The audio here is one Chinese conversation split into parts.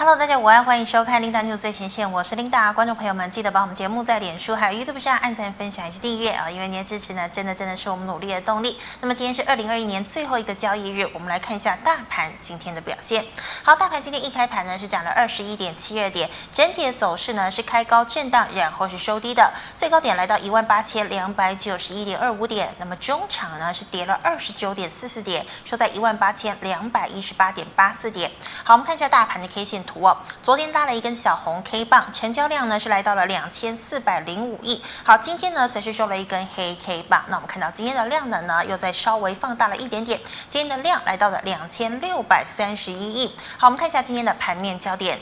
Hello，大家午安，欢迎收看琳达 new 最前线，我是琳达。观众朋友们，记得把我们节目在脸书还有 YouTube 上按赞、分享以及订阅啊，因为您的支持呢，真的真的是我们努力的动力。那么今天是二零二一年最后一个交易日，我们来看一下大盘今天的表现。好，大盘今天一开盘呢是涨了二十一点七二点，整体的走势呢是开高震荡，然后是收低的，最高点来到一万八千两百九十一点二五点。那么中场呢是跌了二十九点四四点，收在一万八千两百一十八点八四点。好，我们看一下大盘的 K 线图哦，昨天。搭了一根小红 K 棒，成交量呢是来到了两千四百零五亿。好，今天呢则是收了一根黑 K 棒。那我们看到今天的量能呢又在稍微放大了一点点，今天的量来到了两千六百三十一亿。好，我们看一下今天的盘面焦点。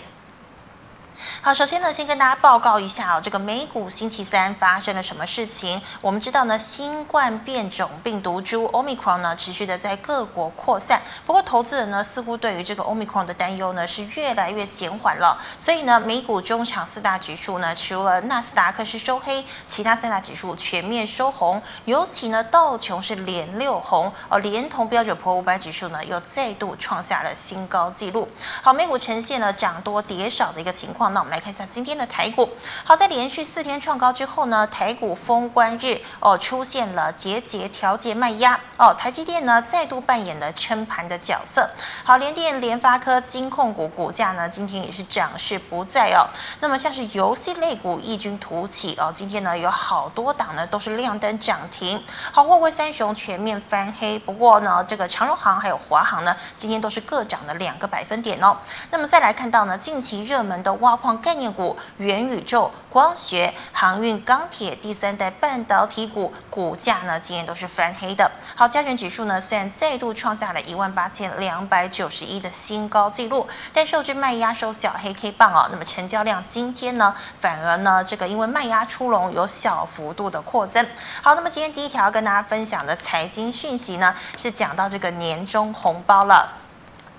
好，首先呢，先跟大家报告一下哦，这个美股星期三发生了什么事情？我们知道呢，新冠变种病毒株 Omicron 呢，持续的在各国扩散。不过，投资人呢，似乎对于这个 Omicron 的担忧呢，是越来越减缓了。所以呢，美股中场四大指数呢，除了纳斯达克是收黑，其他三大指数全面收红。尤其呢，道琼是连六红，而连同标准普五百指数呢，又再度创下了新高纪录。好，美股呈现了涨多跌少的一个情况。那我们来看一下今天的台股。好，在连续四天创高之后呢，台股封关日哦，出现了节节调节卖压哦，台积电呢再度扮演了撑盘的角色。好，联电、联发科、金控股股价呢今天也是涨势不再哦。那么像是游戏类股异军突起哦，今天呢有好多档呢都是亮灯涨停。好，货柜三雄全面翻黑，不过呢这个长荣航还有华航呢今天都是各涨了两个百分点哦。那么再来看到呢近期热门的挖矿概念股、元宇宙、光学、航运、钢铁、第三代半导体股股价呢，今天都是翻黑的。好，加权指数呢，虽然再度创下了一万八千两百九十一的新高纪录，但受制卖压收小黑 K 棒哦。那么成交量今天呢，反而呢，这个因为卖压出笼，有小幅度的扩增。好，那么今天第一条跟大家分享的财经讯息呢，是讲到这个年终红包了。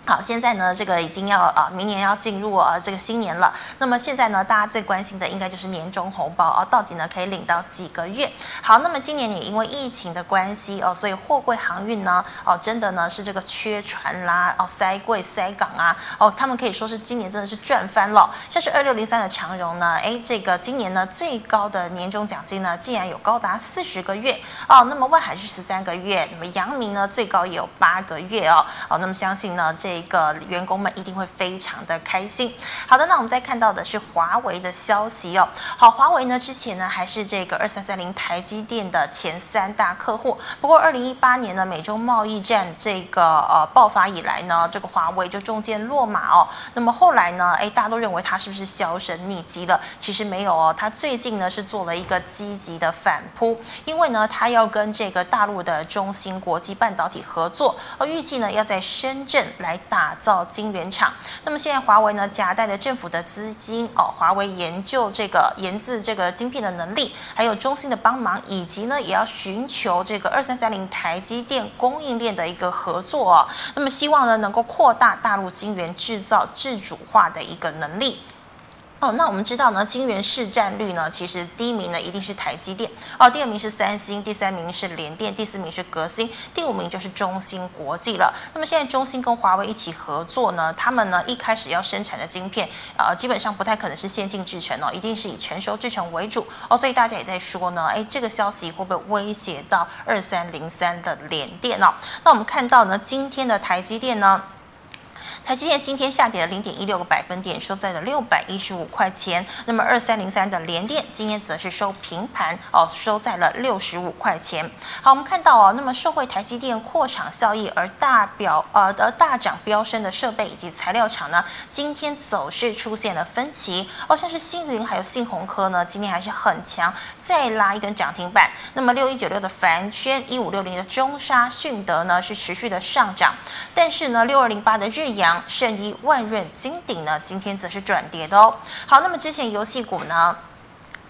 好，现在呢，这个已经要啊，明年要进入啊这个新年了。那么现在呢，大家最关心的应该就是年终红包啊，到底呢可以领到几个月？好，那么今年也因为疫情的关系哦，所以货柜航运呢，哦，真的呢是这个缺船啦，哦，塞柜塞港啊，哦，他们可以说是今年真的是赚翻了。像是二六零三的长荣呢，哎，这个今年呢最高的年终奖金呢，竟然有高达四十个月哦。那么万海是十三个月，那么阳明呢最高也有八个月哦。哦，那么相信呢这。一个员工们一定会非常的开心。好的，那我们再看到的是华为的消息哦。好，华为呢之前呢还是这个二三三零台积电的前三大客户。不过二零一八年呢美中贸易战这个呃爆发以来呢，这个华为就中箭落马哦。那么后来呢，哎，大家都认为它是不是销声匿迹了？其实没有哦，它最近呢是做了一个积极的反扑，因为呢它要跟这个大陆的中芯国际半导体合作，而预计呢要在深圳来。打造晶圆厂，那么现在华为呢夹带着政府的资金哦，华为研究这个研制这个晶片的能力，还有中芯的帮忙，以及呢也要寻求这个二三三零台积电供应链的一个合作哦，那么希望呢能够扩大大陆晶圆制造自主化的一个能力。那我们知道呢，晶圆市占率呢，其实第一名呢一定是台积电，哦，第二名是三星，第三名是联电，第四名是革新，第五名就是中芯国际了。那么现在中芯跟华为一起合作呢，他们呢一开始要生产的晶片，呃，基本上不太可能是先进制程哦，一定是以成熟制程为主哦，所以大家也在说呢，哎，这个消息会不会威胁到二三零三的联电哦？那我们看到呢，今天的台积电呢。台积电今天下跌了零点一六个百分点，收在了六百一十五块钱。那么二三零三的联电今天则是收平盘哦，收在了六十五块钱。好，我们看到哦，那么受惠台积电扩厂效益而大表呃的大涨飙升的设备以及材料厂呢，今天走势出现了分歧哦，像是星云还有信鸿科呢，今天还是很强，再拉一根涨停板。那么六一九六的凡轩，一五六零的中沙迅德呢是持续的上涨，但是呢六二零八的日阳、圣一、万润、金鼎呢，今天则是转跌的哦。好，那么之前游戏股呢，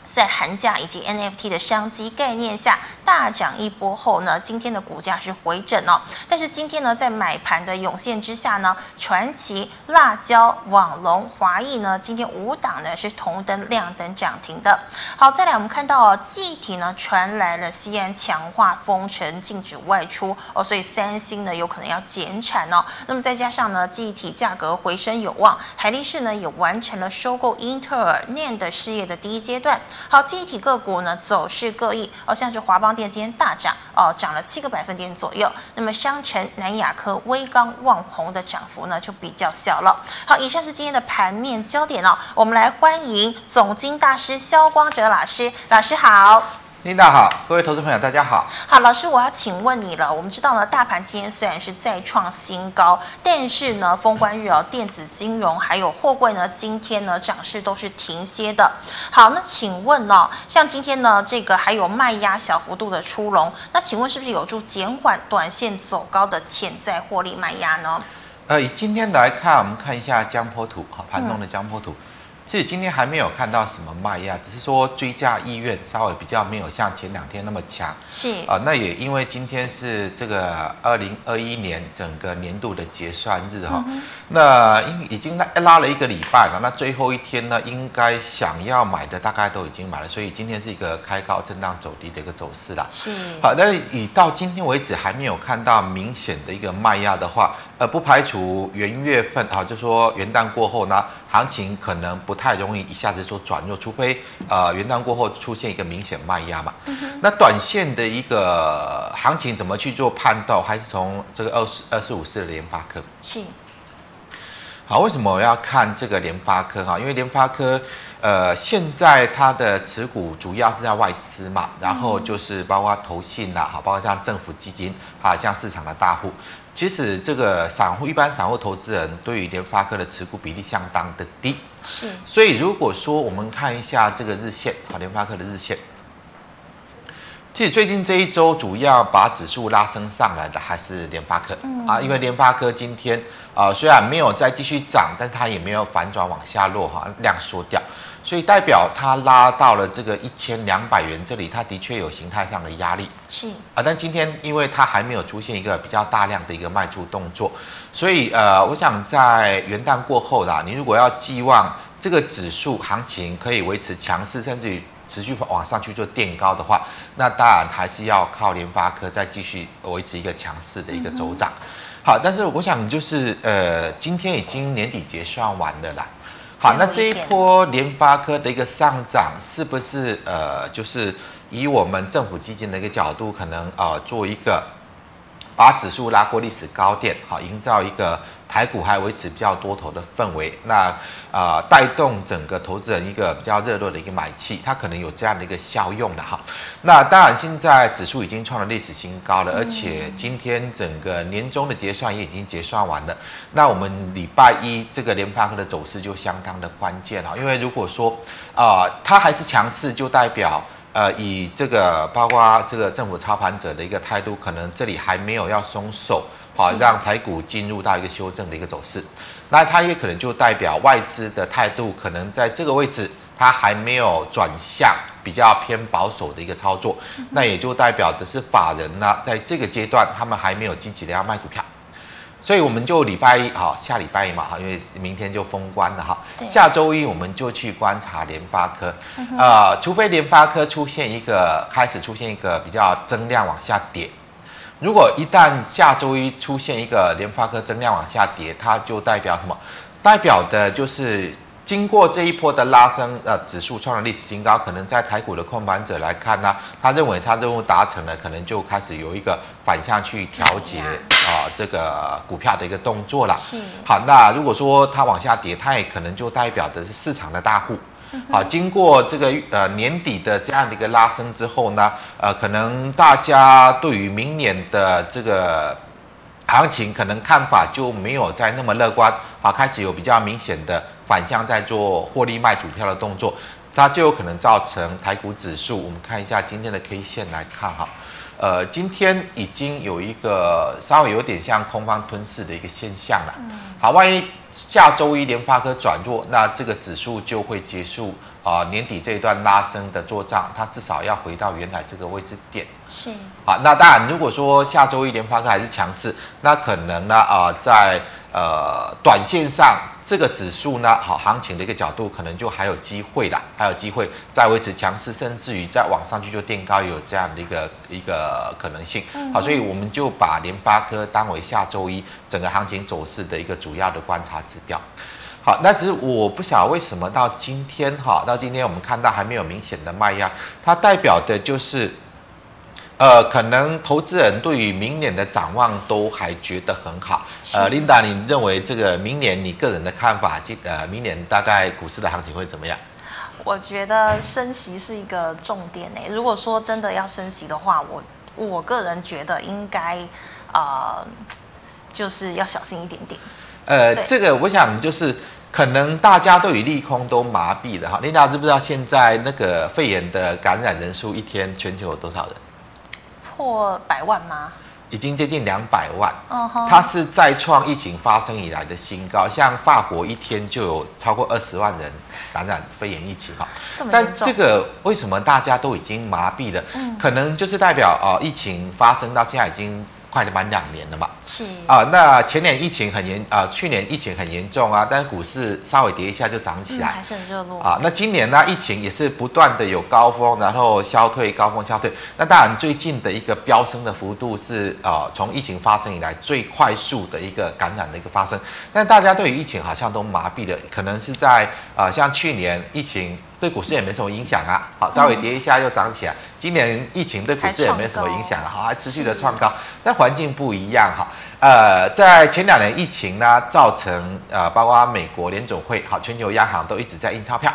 在寒假以及 NFT 的商机概念下大涨一波后呢，今天的股价是回整哦。但是今天呢，在买盘的涌现之下呢，传奇、辣椒、网龙、华义呢，今天五档呢是同灯亮灯涨停的。好，再来我们看到哦，记忆体呢传来了西安强化封城，禁止外出哦，所以三星呢有可能要减产哦。那么再加上呢，记忆体价格回升有望，海力士呢也完成了收购英特尔 NAND 的事业的第一阶段。好，记忆体个股呢走势各异哦，像是华邦电今天大涨哦，涨了七个百分点左右。那么商城、南亚科、威刚、旺宏的涨幅呢就比较小了。好，以上是今天的盘面焦点哦，我们来欢迎总经大师萧光哲老师，老师好。琳达好，各位投资朋友大家好。好，老师，我要请问你了。我们知道呢，大盘今天虽然是再创新高，但是呢，封关日哦，电子金融还有货柜呢，今天呢涨势都是停歇的。好，那请问呢、哦，像今天呢，这个还有卖压小幅度的出笼，那请问是不是有助减缓短线走高的潜在获利卖压呢？呃，以今天来看，我们看一下江波图，好，盘中的江波图。嗯其实今天还没有看到什么卖压，只是说追加意愿稍微比较没有像前两天那么强。是啊、呃，那也因为今天是这个二零二一年整个年度的结算日哈，嗯、那已已经拉拉了一个礼拜了，那最后一天呢，应该想要买的大概都已经买了，所以今天是一个开高震荡走低的一个走势啦。是好，但是以到今天为止还没有看到明显的一个卖压的话，呃，不排除元月份啊，就说元旦过后呢。行情可能不太容易一下子说转弱，除非呃元旦过后出现一个明显卖压嘛。嗯、那短线的一个行情怎么去做判断？还是从这个二十二四五四的联发科。是。好，为什么我要看这个联发科哈？因为联发科呃现在它的持股主要是在外资嘛，然后就是包括投信呐，好，包括像政府基金，啊像市场的大户。其实这个散户一般散户投资人对于联发科的持股比例相当的低，是。所以如果说我们看一下这个日线，好，联发科的日线，其实最近这一周主要把指数拉升上来的还是联发科，嗯、啊，因为联发科今天啊虽然没有再继续涨，但它也没有反转往下落哈，量缩掉。所以代表它拉到了这个一千两百元这里，它的确有形态上的压力。是啊，但今天因为它还没有出现一个比较大量的一个卖出动作，所以呃，我想在元旦过后啦，你如果要寄望这个指数行情可以维持强势，甚至于持续往上去做垫高的话，那当然还是要靠联发科再继续维持一个强势的一个走涨。嗯、好，但是我想就是呃，今天已经年底结算完了啦。好，那这一波联发科的一个上涨，是不是呃，就是以我们政府基金的一个角度，可能呃做一个把指数拉过历史高点，好，营造一个。台股还维持比较多头的氛围，那啊带动整个投资人一个比较热络的一个买气，它可能有这样的一个效用的哈。那当然，现在指数已经创了历史新高了，而且今天整个年终的结算也已经结算完了。那我们礼拜一这个联发科的走势就相当的关键哈，因为如果说啊它还是强势，就代表呃以这个包括这个政府操盘者的一个态度，可能这里还没有要松手。好，让台股进入到一个修正的一个走势，那它也可能就代表外资的态度，可能在这个位置它还没有转向比较偏保守的一个操作，那也就代表的是法人呢，在这个阶段他们还没有积极的要卖股票，所以我们就礼拜一哈，下礼拜一嘛哈，因为明天就封关了哈，下周一我们就去观察联发科，呃，除非联发科出现一个开始出现一个比较增量往下跌。如果一旦下周一出现一个联发科增量往下跌，它就代表什么？代表的就是经过这一波的拉升，呃，指数创了历史新高，可能在台股的控盘者来看呢，他认为他任务达成了，可能就开始有一个反向去调节啊，这个股票的一个动作了。是。好，那如果说它往下跌，它也可能就代表的是市场的大户。好，经过这个呃年底的这样的一个拉升之后呢，呃，可能大家对于明年的这个行情可能看法就没有再那么乐观，好，开始有比较明显的反向在做获利卖股票的动作，它就有可能造成台股指数，我们看一下今天的 K 线来看哈，呃，今天已经有一个稍微有点像空方吞噬的一个现象了。好，万一下周一联发科转弱，那这个指数就会结束啊、呃、年底这一段拉升的作账，它至少要回到原来这个位置点。是。好，那当然，如果说下周一联发科还是强势，那可能呢啊、呃、在。呃，短线上这个指数呢，好行情的一个角度，可能就还有机会啦，还有机会再维持强势，甚至于再往上去就垫高，有这样的一个一个可能性。好，所以我们就把联发科当为下周一整个行情走势的一个主要的观察指标。好，那只是我不晓得为什么到今天哈，到今天我们看到还没有明显的卖压，它代表的就是。呃，可能投资人对于明年的展望都还觉得很好。呃，Linda，你认为这个明年你个人的看法，今呃明年大概股市的行情会怎么样？我觉得升息是一个重点诶。如果说真的要升息的话，我我个人觉得应该呃就是要小心一点点。呃，这个我想就是可能大家对于利空都麻痹了哈。Linda 知不知道现在那个肺炎的感染人数一天全球有多少人？破百万吗？已经接近两百万。它是再创疫情发生以来的新高。像法国一天就有超过二十万人感染肺炎疫情哈。但这个为什么大家都已经麻痹了？嗯，可能就是代表啊，疫情发生到现在已经。快了满两年了嘛？是啊，那前年疫情很严啊，去年疫情很严重啊，但是股市稍微跌一下就涨起来，嗯、还是很热络啊。那今年呢，疫情也是不断的有高峰，然后消退，高峰消退。那当然，最近的一个飙升的幅度是啊，从疫情发生以来最快速的一个感染的一个发生。但大家对于疫情好像都麻痹了，可能是在啊，像去年疫情。对股市也没什么影响啊，好，稍微跌一下又涨起来。今年疫情对股市也没什么影响啊，好，还持续的创高。但环境不一样哈，呃，在前两年疫情呢，造成呃，包括美国联总会，好，全球央行都一直在印钞票，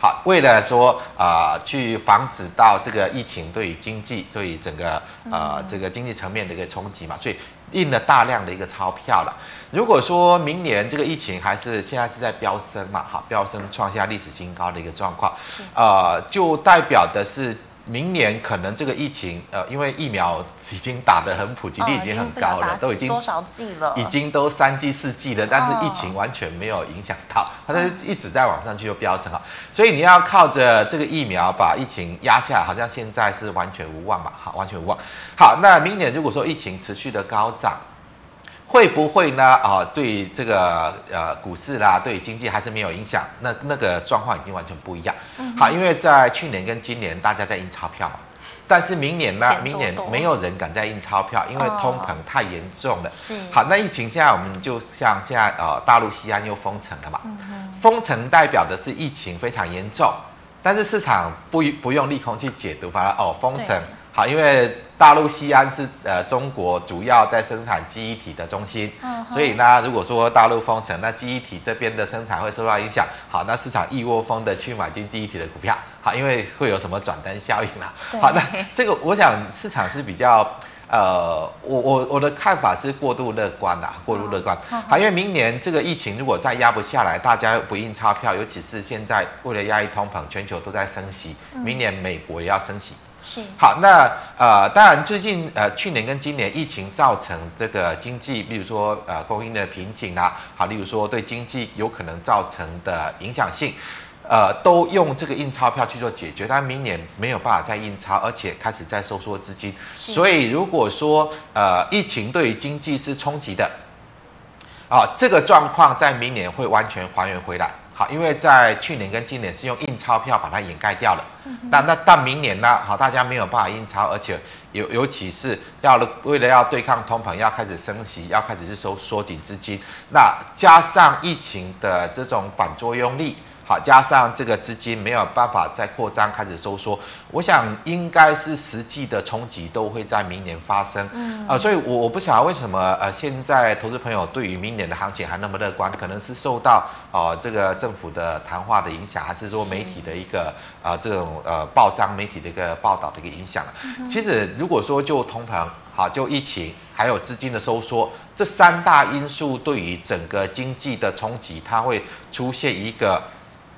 好，为了说啊、呃，去防止到这个疫情对于经济，对于整个呃这个经济层面的一个冲击嘛，所以印了大量的一个钞票了。如果说明年这个疫情还是现在是在飙升嘛，哈，飙升创下历史新高的一个状况，是呃，就代表的是明年可能这个疫情，呃，因为疫苗已经打得很普及率已经很高了，都已经多少剂了，已经都三剂四剂了，但是疫情完全没有影响到，它是一直在往上去就飙升啊，所以你要靠着这个疫苗把疫情压下来，好像现在是完全无望嘛，好，完全无望。好，那明年如果说疫情持续的高涨。会不会呢？啊，对这个呃股市啦，对经济还是没有影响。那那个状况已经完全不一样。好，因为在去年跟今年大家在印钞票嘛，但是明年呢，明年没有人敢再印钞票，因为通膨太严重了。是。好，那疫情现在我们就像现在呃大陆西安又封城了嘛。封城代表的是疫情非常严重，但是市场不不用利空去解读，反而哦封城。好，因为大陆西安是呃中国主要在生产记忆体的中心，嗯、所以呢，如果说大陆封城，那记忆体这边的生产会受到影响。好，那市场一窝蜂的去买进记忆体的股票，好，因为会有什么转单效应啦。好，那这个我想市场是比较呃，我我我的看法是过度乐观啦，过度乐观。好，因为明年这个疫情如果再压不下来，大家不印钞票，尤其是现在为了压抑通膨，全球都在升息，明年美国也要升息。是。好，那呃，当然最近呃，去年跟今年疫情造成这个经济，比如说呃，供应的瓶颈啊，好，例如说对经济有可能造成的影响性，呃，都用这个印钞票去做解决，但明年没有办法再印钞，而且开始在收缩资金，所以如果说呃，疫情对于经济是冲击的，啊，这个状况在明年会完全还原回来。好，因为在去年跟今年是用印钞票把它掩盖掉了，那那到明年呢？好，大家没有办法印钞，而且尤尤其是要了为了要对抗通膨，要开始升息，要开始是收缩紧资金，那加上疫情的这种反作用力。好，加上这个资金没有办法再扩张，开始收缩，我想应该是实际的冲击都会在明年发生。嗯，呃，所以我我不晓得为什么呃，现在投资朋友对于明年的行情还那么乐观，可能是受到哦、呃、这个政府的谈话的影响，还是说媒体的一个啊、呃、这种呃报章媒体的一个报道的一个影响。嗯、其实如果说就通膨，好，就疫情，还有资金的收缩，这三大因素对于整个经济的冲击，它会出现一个。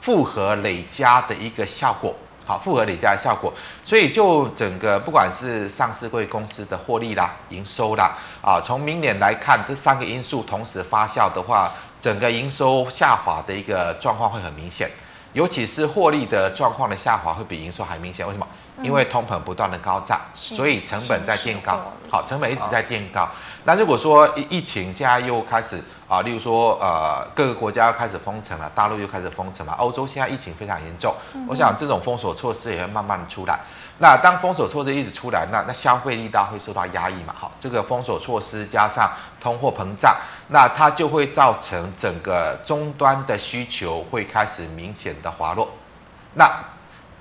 复合累加的一个效果，好，复合累加的效果，所以就整个不管是上市贵公司的获利啦、营收啦，啊，从明年来看，这三个因素同时发酵的话，整个营收下滑的一个状况会很明显，尤其是获利的状况的下滑会比营收还明显。为什么？因为通膨不断的高涨，所以成本在垫高。好，成本一直在垫高。那如果说疫情现在又开始啊，例如说呃各个国家要开始封城了，大陆又开始封城了，欧洲现在疫情非常严重，我想这种封锁措施也会慢慢的出来。那当封锁措施一直出来，那那消费力道会受到压抑嘛？好，这个封锁措施加上通货膨胀，那它就会造成整个终端的需求会开始明显的滑落。那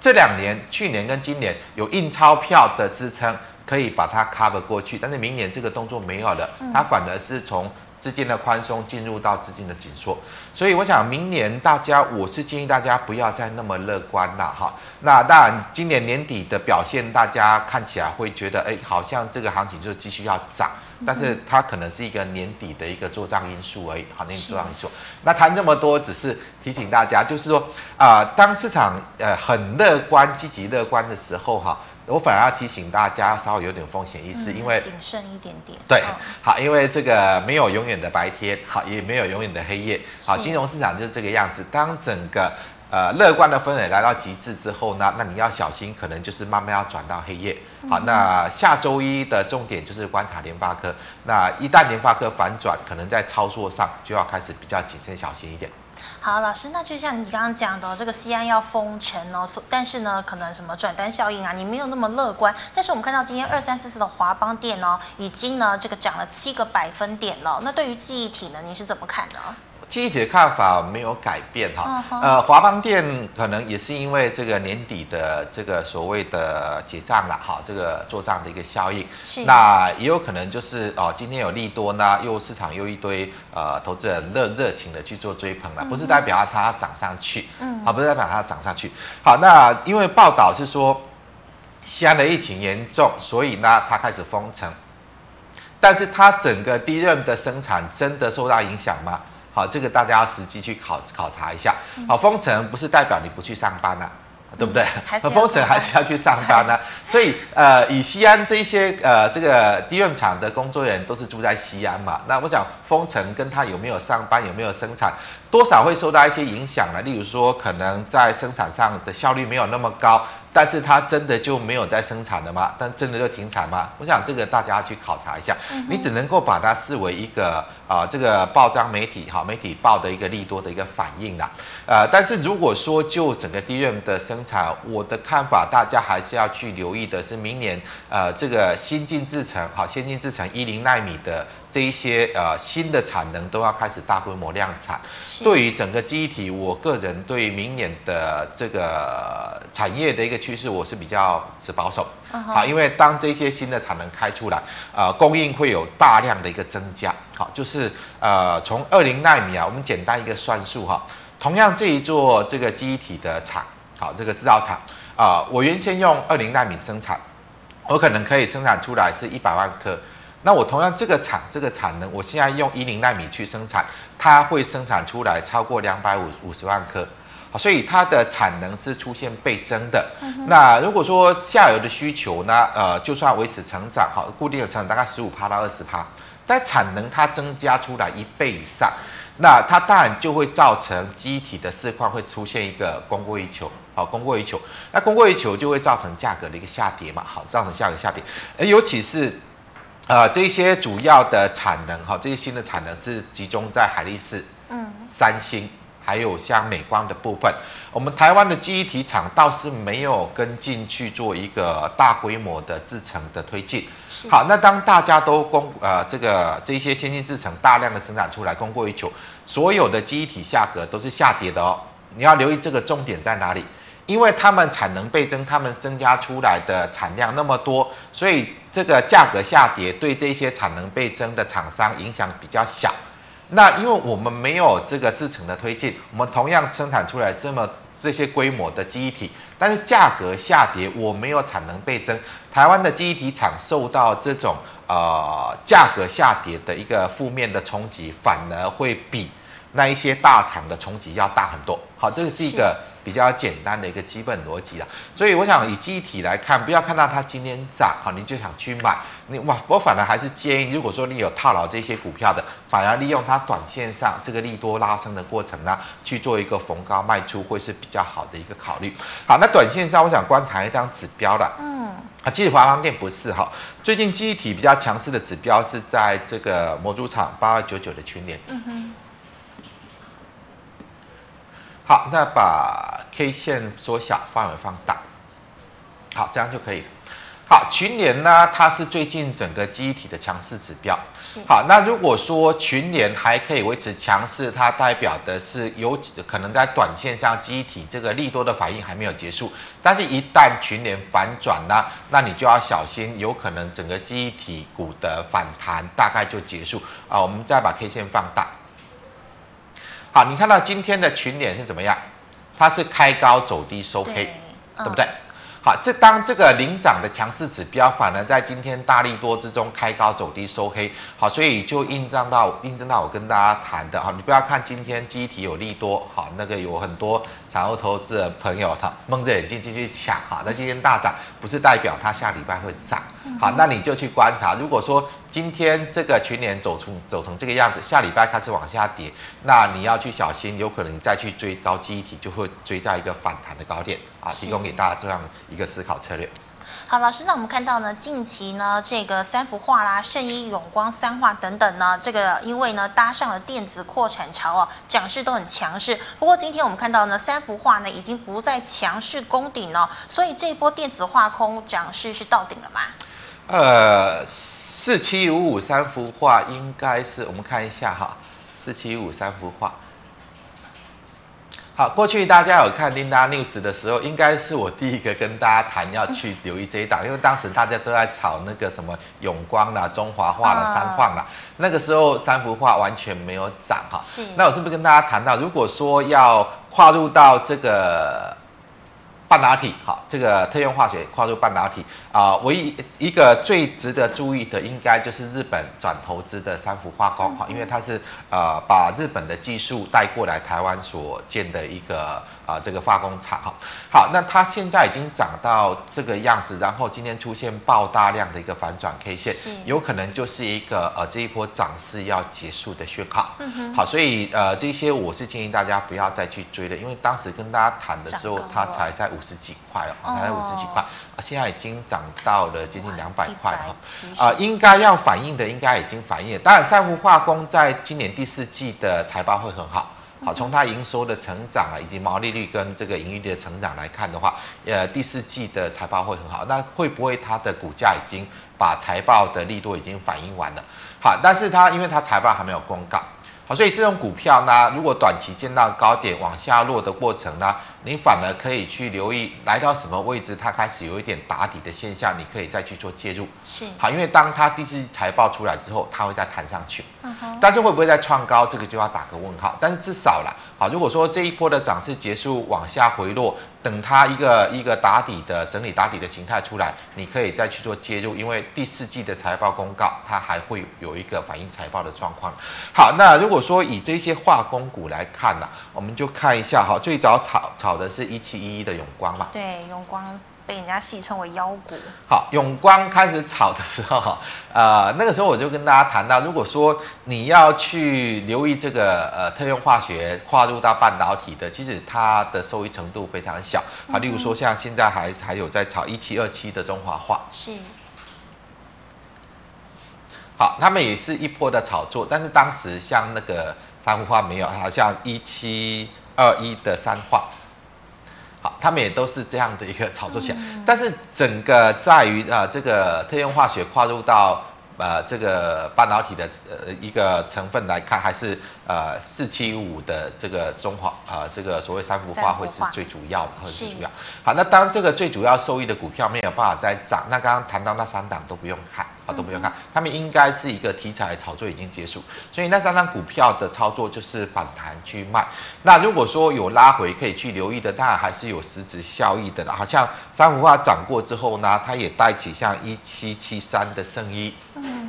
这两年，去年跟今年有印钞票的支撑，可以把它 cover 过去，但是明年这个动作没有了，它反而是从资金的宽松进入到资金的紧缩，所以我想明年大家，我是建议大家不要再那么乐观了哈。那当然，今年年底的表现，大家看起来会觉得，哎，好像这个行情就继续要涨。但是它可能是一个年底的一个做账因素而已，好，年底做账因素。那谈这么多，只是提醒大家，就是说啊、呃，当市场呃很乐观、积极乐观的时候，哈，我反而要提醒大家稍微有点风险意识，因为谨慎一点点。对，好，因为这个没有永远的白天，好，也没有永远的黑夜，好，金融市场就是这个样子。当整个呃，乐观的氛围来到极致之后呢，那你要小心，可能就是慢慢要转到黑夜。好，那下周一的重点就是观察联发科。那一旦联发科反转，可能在操作上就要开始比较谨慎小心一点。好，老师，那就像你刚刚讲的，这个西安要封城哦，但是呢，可能什么转单效应啊，你没有那么乐观。但是我们看到今天二三四四的华邦电哦，已经呢这个涨了七个百分点了。那对于记忆体呢，你是怎么看呢？记忆体的看法没有改变哈，呃，华邦电可能也是因为这个年底的这个所谓的结账了哈，这个做账的一个效应，是。那也有可能就是哦，今天有利多呢，又市场又一堆呃投资人热热情的去做追捧了，不是代表它涨上去，嗯，好，不是代表它涨上去，好，那因为报道是说西安的疫情严重，所以呢它开始封城，但是它整个 DRAM 的生产真的受到影响吗？好，这个大家要实际去考考察一下。好，封城不是代表你不去上班呐、啊，对不对？封城还是要去上班呢、啊。所以，呃，以西安这些呃这个 DRAM 厂的工作人员都是住在西安嘛。那我想封城跟他有没有上班、有没有生产，多少会受到一些影响了。例如说，可能在生产上的效率没有那么高。但是它真的就没有在生产了吗？但真的就停产吗？我想这个大家要去考察一下。你只能够把它视为一个啊、呃，这个报章媒体哈，媒体报的一个利多的一个反应啦。呃，但是如果说就整个 DRAM 的生产，我的看法，大家还是要去留意的是明年呃这个先进制程好，先进制程一零纳米的。这一些呃新的产能都要开始大规模量产，对于整个记忆体，我个人对明年的这个产业的一个趋势，我是比较持保守。好，因为当这些新的产能开出来，呃，供应会有大量的一个增加。好，就是呃从二零纳米啊，我们简单一个算数哈，同样这一座这个机体的厂，好，这个制造厂啊，我原先用二零纳米生产，我可能可以生产出来是一百万颗。那我同样这个厂这个产能，我现在用一零纳米去生产，它会生产出来超过两百五五十万颗，所以它的产能是出现倍增的。那如果说下游的需求呢，呃，就算维持成长，哈，固定的成长大概十五趴到二十趴，但产能它增加出来一倍以上，那它当然就会造成记忆体的市况会出现一个供过于求，好，供过于求，那供过于求就会造成价格的一个下跌嘛，好，造成价格下跌，而尤其是。呃，这些主要的产能哈，这些新的产能是集中在海力士、嗯，三星，还有像美光的部分。我们台湾的记忆体厂倒是没有跟进去做一个大规模的制程的推进。好，那当大家都供呃这个这些先进制程大量的生产出来，供过于求，所有的记忆体价格都是下跌的哦。你要留意这个重点在哪里？因为他们产能倍增，他们增加出来的产量那么多，所以这个价格下跌对这些产能倍增的厂商影响比较小。那因为我们没有这个制成的推进，我们同样生产出来这么这些规模的记忆体，但是价格下跌，我没有产能倍增，台湾的记忆体厂受到这种呃价格下跌的一个负面的冲击，反而会比那一些大厂的冲击要大很多。好，这个是一个比较简单的一个基本逻辑了。所以我想以记忆体来看，不要看到它今天涨，好，你就想去买。你哇，我反而还是建议，如果说你有套牢这些股票的，反而利用它短线上这个利多拉升的过程呢，去做一个逢高卖出，会是比较好的一个考虑。好，那短线上我想观察一张指标的，嗯，啊，其实华邦电不是哈，最近记忆体比较强势的指标是在这个模组厂八二九九的群联，嗯哼。好，那把 K 线缩小，范围放大，好，这样就可以。好，群联呢，它是最近整个记忆体的强势指标。是。好，那如果说群联还可以维持强势，它代表的是有可能在短线上记忆体这个利多的反应还没有结束。但是，一旦群联反转呢，那你就要小心，有可能整个记忆体股的反弹大概就结束啊。我们再把 K 线放大。好，你看到今天的群点是怎么样？它是开高走低收黑，对，对不对？好，这当这个领涨的强势指标，反而在今天大利多之中开高走低收黑，好，所以就印证到印证到我跟大家谈的，好，你不要看今天机体有利多，好，那个有很多产后投资的朋友他蒙着眼睛进去抢，哈，那今天大涨不是代表它下礼拜会涨，好，那你就去观察，如果说。今天这个群联走出走成这个样子，下礼拜开始往下跌，那你要去小心，有可能你再去追高记忆体，就会追在一个反弹的高点啊。提供给大家这样一个思考策略。好，老师，那我们看到呢，近期呢，这个三幅画啦、圣衣、永光、三画等等呢，这个因为呢搭上了电子扩产潮哦，涨势都很强势。不过今天我们看到呢，三幅画呢已经不再强势攻顶了，所以这一波电子化空涨势是到顶了吗？呃，四七五五三幅画应该是，我们看一下哈，四七五五三幅画。好，过去大家有看 Linda News 的时候，应该是我第一个跟大家谈要去留意这一档，因为当时大家都在炒那个什么永光啦、中华画啦、三矿啦，那个时候三幅画完全没有涨哈。是。那我是不是跟大家谈到，如果说要跨入到这个？半导体，好，这个特用化学跨入半导体啊，唯一一个最值得注意的，应该就是日本转投资的三氟化工，哈，因为它是呃把日本的技术带过来台湾所建的一个。啊，这个化工厂哈，好，那它现在已经涨到这个样子，然后今天出现爆大量的一个反转 K 线，有可能就是一个呃这一波涨势要结束的讯号。嗯哼，好，所以呃这些我是建议大家不要再去追了，因为当时跟大家谈的时候，它才在五十几块哦，才在五十几块，啊现在已经涨到了接近两百块了，啊，应该要反映的应该已经反映了。当然，三福化工在今年第四季的财报会很好。好，从它营收的成长啊，以及毛利率跟这个盈利率的成长来看的话，呃，第四季的财报会很好。那会不会它的股价已经把财报的力度已经反映完了？好，但是它因为它财报还没有公告，好，所以这种股票呢，如果短期见到高点往下落的过程呢，你反而可以去留意来到什么位置，它开始有一点打底的现象，你可以再去做介入。是好，因为当它第四季财报出来之后，它会再弹上去。嗯哼。但是会不会再创高，这个就要打个问号。但是至少啦，好，如果说这一波的涨势结束，往下回落，等它一个一个打底的整理打底的形态出来，你可以再去做介入，因为第四季的财报公告，它还会有一个反映财报的状况。好，那如果说以这些化工股来看呢，我们就看一下哈，最早炒炒。炒的是一七一一的永光嘛？对，永光被人家戏称为妖股。好，永光开始炒的时候，哈，呃，那个时候我就跟大家谈到，如果说你要去留意这个呃特用化学跨入到半导体的，其实它的收益程度非常小。好，例如说像现在还还有在炒一七二七的中华化，是。好，他们也是一波的炒作，但是当时像那个三福化没有，好像一七二一的三化。好，他们也都是这样的一个炒作起来，但是整个在于啊，这个特用化学跨入到呃这个半导体的呃一个成分来看，还是呃四七五的这个中华呃这个所谓三幅化会是最主要的，会是最主要。好，那当这个最主要受益的股票没有办法再涨，那刚刚谈到那三档都不用看。啊，都不用看，他们应该是一个题材炒作已经结束，所以那三张股票的操作就是反弹去卖。那如果说有拉回可以去留意的，当然还是有实质效益的。好像三幅化涨过之后呢，它也带起像一七七三的胜一。嗯。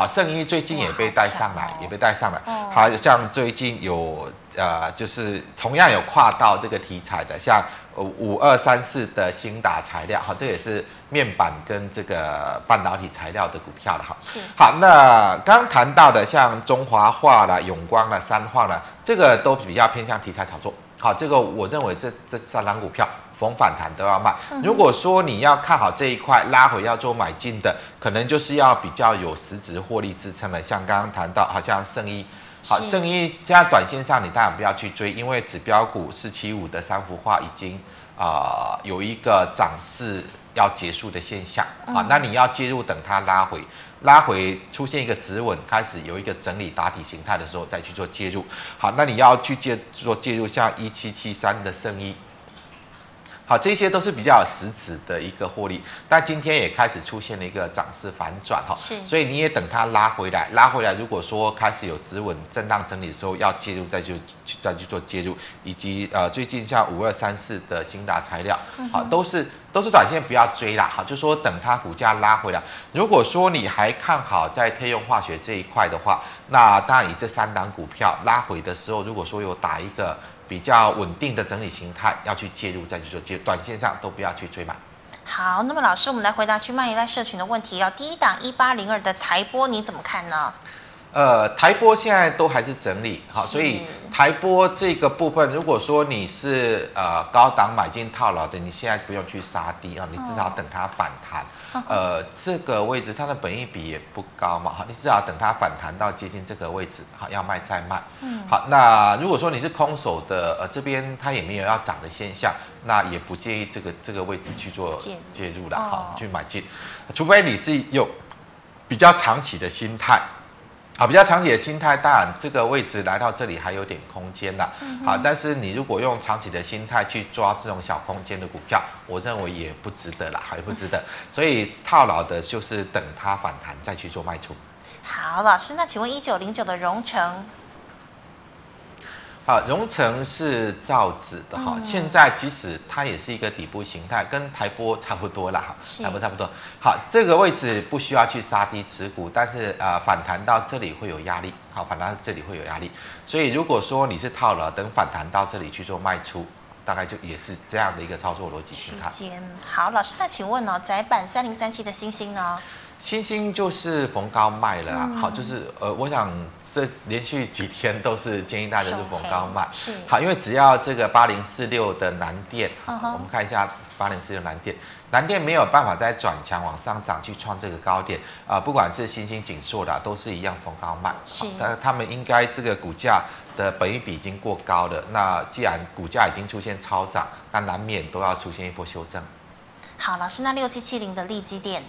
好，圣一最近也被带上来，哦、也被带上来。哦、好像最近有呃，就是同样有跨到这个题材的，像五二三四的兴达材料，好，这也是面板跟这个半导体材料的股票了哈。是。好，那刚谈到的像中华化啦、永光啦、三化啦，这个都比较偏向题材炒作。好，这个我认为这这三档股票。逢反弹都要卖。如果说你要看好这一块拉回要做买进的，可能就是要比较有实质获利支撑的。像刚刚谈到，好像圣一，好，圣一现在短线上你当然不要去追，因为指标股四七五的三幅画已经啊、呃、有一个涨势要结束的现象啊，那你要介入，等它拉回，拉回出现一个止稳，开始有一个整理打底形态的时候再去做介入。好，那你要去介做介入，像一七七三的圣一。好，这些都是比较有实质的一个获利，但今天也开始出现了一个涨势反转哈，是，所以你也等它拉回来，拉回来，如果说开始有止稳震荡整理的时候，要介入再就再去做介入，以及呃最近像五二三四的新达材料，好，都是都是短线不要追啦，好，就说等它股价拉回来，如果说你还看好在特用化学这一块的话，那当然以这三档股票拉回的时候，如果说有打一个。比较稳定的整理形态，要去介入再去做介，短线上都不要去追买。好，那么老师，我们来回答去卖一赖社群的问题。要第一档一八零二的台波，你怎么看呢？呃，台波现在都还是整理，好，所以台波这个部分，如果说你是呃高档买进套牢的，你现在不用去杀低啊，你至少等它反弹。呃，这个位置它的本益比也不高嘛，哈，你至少等它反弹到接近这个位置，好，要卖再卖。嗯，好，那如果说你是空手的，呃，这边它也没有要涨的现象，那也不建议这个这个位置去做介入了，好，去买进，除非你是有比较长期的心态。好，比较长期的心态，当然这个位置来到这里还有点空间的。好，但是你如果用长期的心态去抓这种小空间的股票，我认为也不值得了，还不值得。所以套牢的就是等它反弹再去做卖出。好，老师，那请问一九零九的荣成？好，荣成是造纸的哈，现在即使它也是一个底部形态，跟台玻差不多啦，哈，台波差不多。好，这个位置不需要去杀低持股，但是呃反弹到这里会有压力，好，反弹到这里会有压力，所以如果说你是套了，等反弹到这里去做卖出，大概就也是这样的一个操作逻辑去看。时间。好，老师，那请问呢，窄板三零三七的星星呢？星星就是逢高卖了啦，嗯、好，就是呃，我想这连续几天都是建议大家是逢高卖，是。好，因为只要这个八零四六的南电，嗯、我们看一下八零四六蓝电，蓝电没有办法再转强往上涨去创这个高点啊、呃，不管是新兴、紧缩的都是一样逢高卖，是，但是他们应该这个股价的本益比已经过高了，那既然股价已经出现超涨，那难免都要出现一波修正。好，老师，那六七七零的利基电。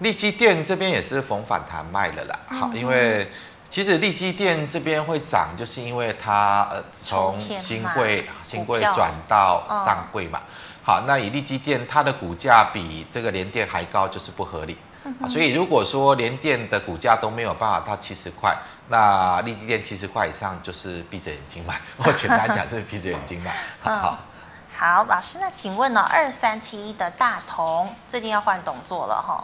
利基电这边也是逢反弹卖了啦，好，因为其实利基店这边会涨，就是因为它呃从新柜新柜转到上柜嘛，好，那以利基店它的股价比这个联电还高，就是不合理，所以如果说联电的股价都没有办法到七十块，那利基店七十块以上就是闭着眼睛买，我简单讲就是闭着眼睛买，好好，好，老师，那请问呢，二三七一的大同最近要换董座了哈？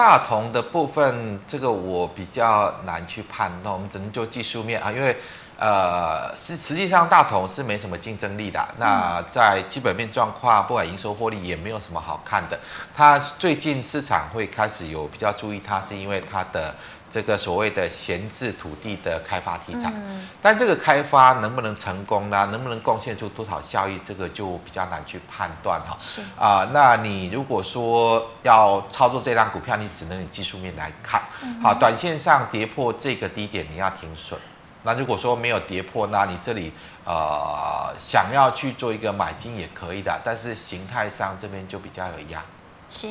大同的部分，这个我比较难去判断，我们只能就技术面啊，因为呃，实实际上大同是没什么竞争力的。那在基本面状况，不管营收获利也没有什么好看的。它最近市场会开始有比较注意它，是因为它的。这个所谓的闲置土地的开发题材，嗯、但这个开发能不能成功呢？能不能贡献出多少效益？这个就比较难去判断哈。是啊、呃，那你如果说要操作这张股票，你只能以技术面来看。嗯、好，短线上跌破这个低点，你要停损。那如果说没有跌破，那你这里呃想要去做一个买进也可以的，但是形态上这边就比较有压。是。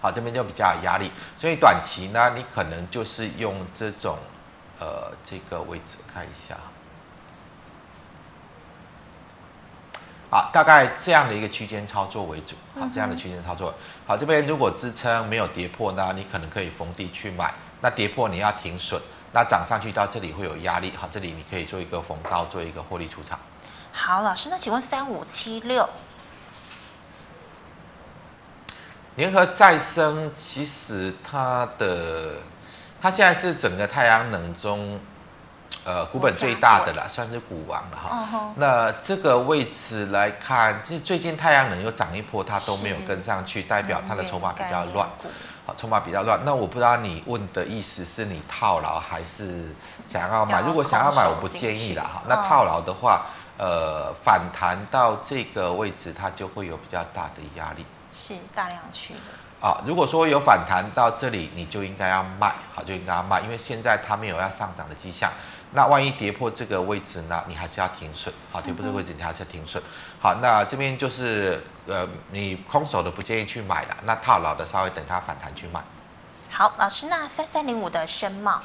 好，这边就比较有压力，所以短期呢，你可能就是用这种，呃，这个位置看一下，好，大概这样的一个区间操作为主，好，这样的区间操作，好，这边如果支撑没有跌破呢，你可能可以逢低去买，那跌破你要停损，那涨上去到这里会有压力，好，这里你可以做一个逢高做一个获利出场。好，老师，那请问三五七六。联合再生其实它的，它现在是整个太阳能中，呃，股本最大的了，算是股王了哈。Uh. 那这个位置来看，其实最近太阳能又涨一波，它都没有跟上去，代表它的筹码比较乱。好，筹码比较乱。那我不知道你问的意思是你套牢还是想要买？要如果想要买，我不建议了哈。那套牢的话，呃，反弹到这个位置，它就会有比较大的压力。是大量去的啊。如果说有反弹到这里，你就应该要卖，好，就应该要卖，因为现在它没有要上涨的迹象。那万一跌破这个位置呢？你还是要停损，好，跌破这个位置你还是要停损。好，那这边就是呃，你空手的不建议去买了，那套牢的稍微等它反弹去买。好，老师，那三三零五的申茂。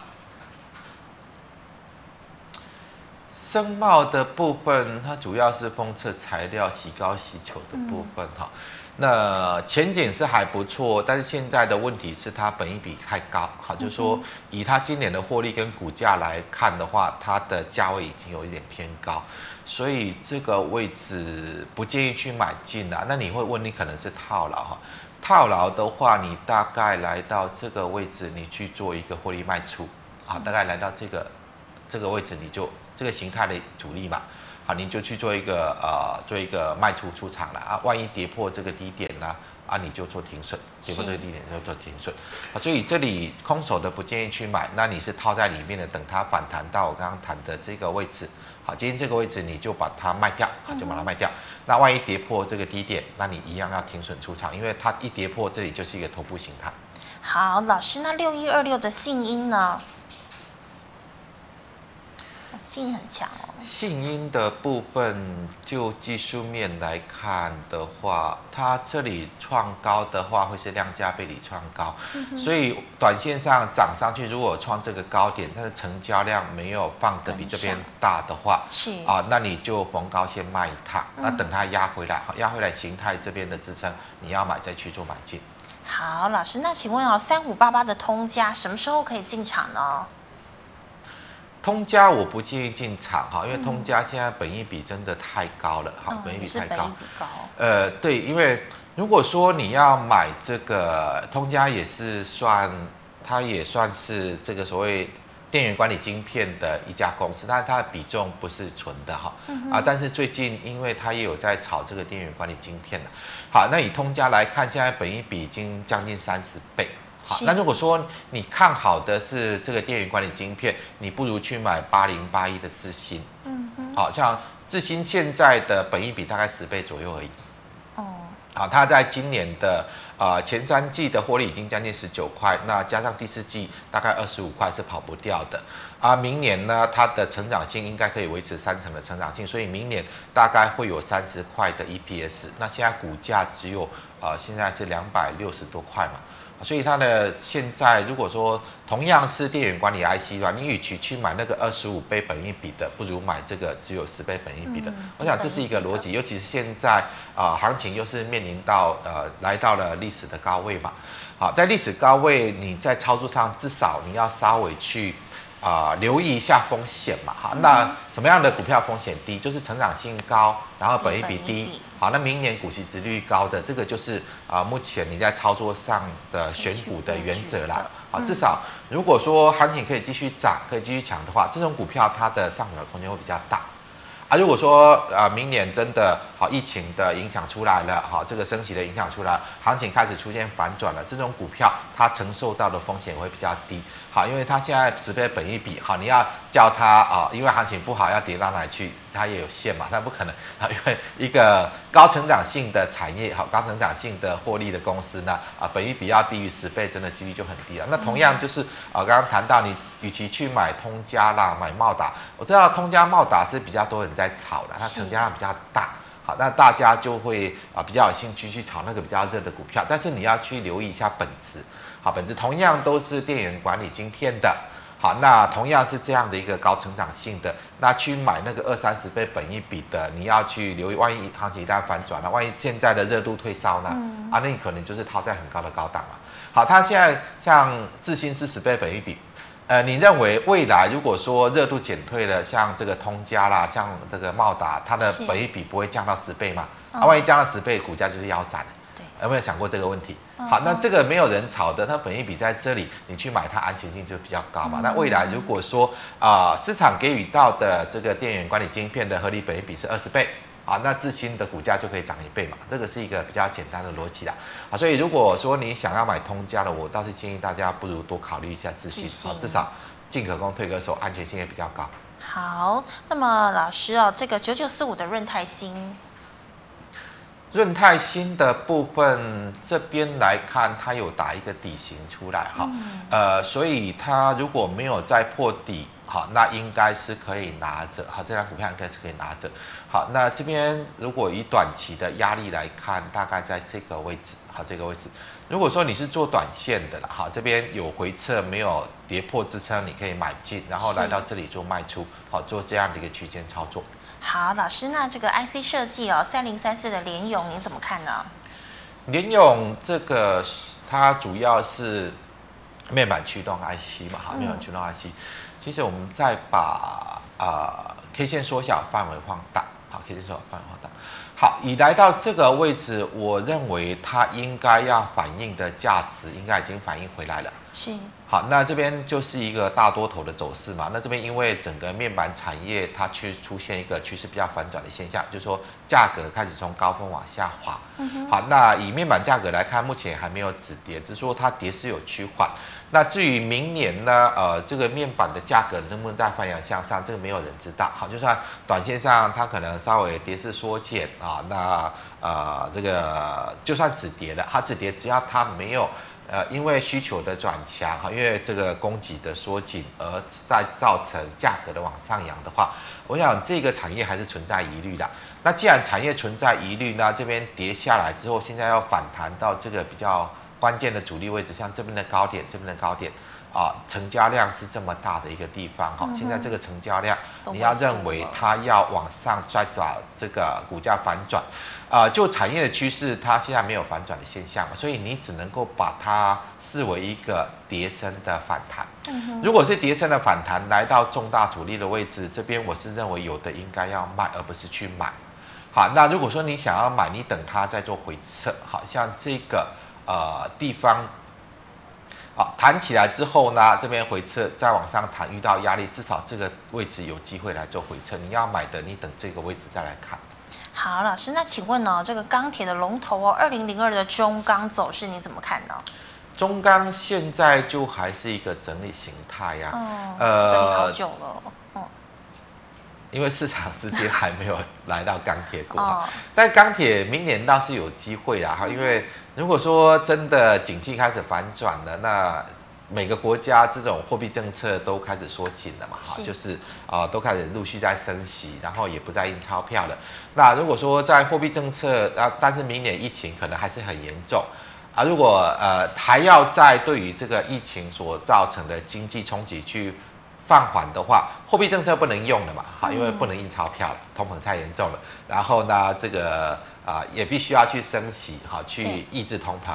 申茂的部分，它主要是封测材料洗高洗球的部分哈。嗯、那前景是还不错，但是现在的问题是它本益比太高，好，就是说以它今年的获利跟股价来看的话，它的价位已经有一点偏高，所以这个位置不建议去买进了。那你会问，你可能是套牢哈？套牢的话，你大概来到这个位置，你去做一个获利卖出，好，大概来到这个这个位置，你就。这个形态的主力嘛，好，你就去做一个呃，做一个卖出出场了啊。万一跌破这个低点呢，啊，你就做停损，跌破这个低点就做停损啊。所以这里空手的不建议去买，那你是套在里面的，等它反弹到我刚刚谈的这个位置，好，今天这个位置你就把它卖掉，啊，就把它卖掉。那万一跌破这个低点，那你一样要停损出场，因为它一跌破这里就是一个头部形态。好，老师，那六一二六的信音呢？信音很强哦。信音的部分，就技术面来看的话，它这里创高的话，会是量价背离创高，嗯、所以短线上涨上去，如果创这个高点，但是成交量没有放的比这边大的话，是啊，那你就逢高先卖一趟，嗯、那等它压回来，压回来形态这边的支撑，你要买再去做买进。好，老师，那请问哦，三五八八的通家什么时候可以进场呢？通家我不建议进场哈，因为通家现在本益比真的太高了哈，本益比太高。呃，对，因为如果说你要买这个通家，也是算，它也算是这个所谓电源管理晶片的一家公司，但是它的比重不是纯的哈。啊，但是最近因为它也有在炒这个电源管理晶片的，好，那以通家来看，现在本益比已经将近三十倍。好，那如果说你看好的是这个电源管理晶片，你不如去买八零八一的智新。嗯哼，好像智新现在的本益比大概十倍左右而已。哦，好，它在今年的呃前三季的获利已经将近十九块，那加上第四季大概二十五块是跑不掉的。啊，明年呢，它的成长性应该可以维持三成的成长性，所以明年大概会有三十块的 EPS。那现在股价只有呃现在是两百六十多块嘛。所以它的现在，如果说同样是电源管理 IC 的话，你与其去买那个二十五倍本一比的，不如买这个只有十倍本一比的。嗯、我想这是一个逻辑，尤其是现在啊、呃，行情又是面临到呃来到了历史的高位嘛。好，在历史高位，你在操作上至少你要稍微去。啊、呃，留意一下风险嘛，好，那什么样的股票风险低？就是成长性高，然后本益比低，好，那明年股息殖率高的，这个就是啊、呃，目前你在操作上的选股的原则啦，啊，至少如果说行情可以继续涨，可以继续强的话，这种股票它的上涨的空间会比较大。啊，如果说啊，明年真的好，疫情的影响出来了，好，这个升息的影响出来，行情开始出现反转了，这种股票它承受到的风险会比较低，好，因为它现在十倍本一比，好，你要叫它啊，因为行情不好要跌到哪里去，它也有限嘛，它不可能啊，因为一个高成长性的产业，好，高成长性的获利的公司呢，啊，本一比要低于十倍，真的几率就很低了。那同样就是啊，刚刚谈到你。与其去买通家啦，买茂达，我知道通家茂达是比较多人在炒的，它成交量比较大，好，那大家就会啊比较有兴趣去炒那个比较热的股票，但是你要去留意一下本质，好，本质同样都是电源管理晶片的，好，那同样是这样的一个高成长性的，那去买那个二三十倍本一比的，你要去留意，万一行情一旦反转了，万一现在的热度退烧呢？嗯、啊，那你可能就是套在很高的高档了。好，它现在像智新是十倍本一比。呃，你认为未来如果说热度减退了，像这个通家啦，像这个茂达，它的本一比不会降到十倍吗？啊，万一降到十倍，股价就是腰斩了。对，有没有想过这个问题？好，那这个没有人炒的，它本益比在这里，你去买它安全性就比较高嘛。那未来如果说啊、呃，市场给予到的这个电源管理晶片的合理本益比是二十倍，啊，那致新的股价就可以涨一倍嘛。这个是一个比较简单的逻辑啦。啊，所以如果说你想要买通家的，我倒是建议大家不如多考虑一下致新，啊，至少进可攻退可守，安全性也比较高。好，那么老师哦，这个九九四五的润泰新。润泰新的部分这边来看，它有打一个底型出来哈，嗯、呃，所以它如果没有再破底，好，那应该是可以拿着，好，这张股票应该是可以拿着，好，那这边如果以短期的压力来看，大概在这个位置，好，这个位置，如果说你是做短线的了，好，这边有回撤没有跌破支撑，你可以买进，然后来到这里做卖出，好，做这样的一个区间操作。好，老师，那这个 IC 设计哦，三零三四的联咏，您怎么看呢？联咏这个它主要是面板驱动 IC 嘛，哈，面板驱动 IC。嗯、其实我们再把啊、呃、K 线缩小，范围放大，好，K 线缩小，范围放大。好，已来到这个位置，我认为它应该要反映的价值，应该已经反映回来了。是。好，那这边就是一个大多头的走势嘛。那这边因为整个面板产业它去出现一个趋势比较反转的现象，就是说价格开始从高峰往下滑。嗯。好，那以面板价格来看，目前还没有止跌，只是说它跌势有趋缓。那至于明年呢，呃，这个面板的价格能不能再反阳向上，这个没有人知道。好，就算短线上它可能稍微跌势缩减啊，那呃，这个就算止跌了，它止跌只要它没有。呃，因为需求的转强哈，因为这个供给的缩紧，而再造成价格的往上扬的话，我想这个产业还是存在疑虑的。那既然产业存在疑虑，那这边跌下来之后，现在要反弹到这个比较关键的主力位置，像这边的高点，这边的高点啊，成交量是这么大的一个地方哈，现在这个成交量，你要认为它要往上再找这个股价反转。啊、呃，就产业的趋势，它现在没有反转的现象，所以你只能够把它视为一个叠升的反弹。嗯、如果是叠升的反弹来到重大阻力的位置，这边我是认为有的应该要卖，而不是去买。好，那如果说你想要买，你等它再做回撤。好像这个呃地方，好弹起来之后呢，这边回撤再往上弹，遇到压力，至少这个位置有机会来做回撤。你要买的，你等这个位置再来看。好，老师，那请问呢，这个钢铁的龙头哦，二零零二的中钢走势你怎么看呢？中钢现在就还是一个整理形态呀、呃，整理好久了，嗯，因为市场资金还没有来到钢铁股，哦、但钢铁明年倒是有机会啊，哈、嗯，因为如果说真的景气开始反转了，那。每个国家这种货币政策都开始缩紧了嘛，哈，就是啊、呃，都开始陆续在升息，然后也不再印钞票了。那如果说在货币政策啊，但是明年疫情可能还是很严重啊，如果呃还要再对于这个疫情所造成的经济冲击去放缓的话，货币政策不能用了嘛，哈，因为不能印钞票了，通膨太严重了。然后呢，这个啊、呃、也必须要去升息，哈，去抑制通膨。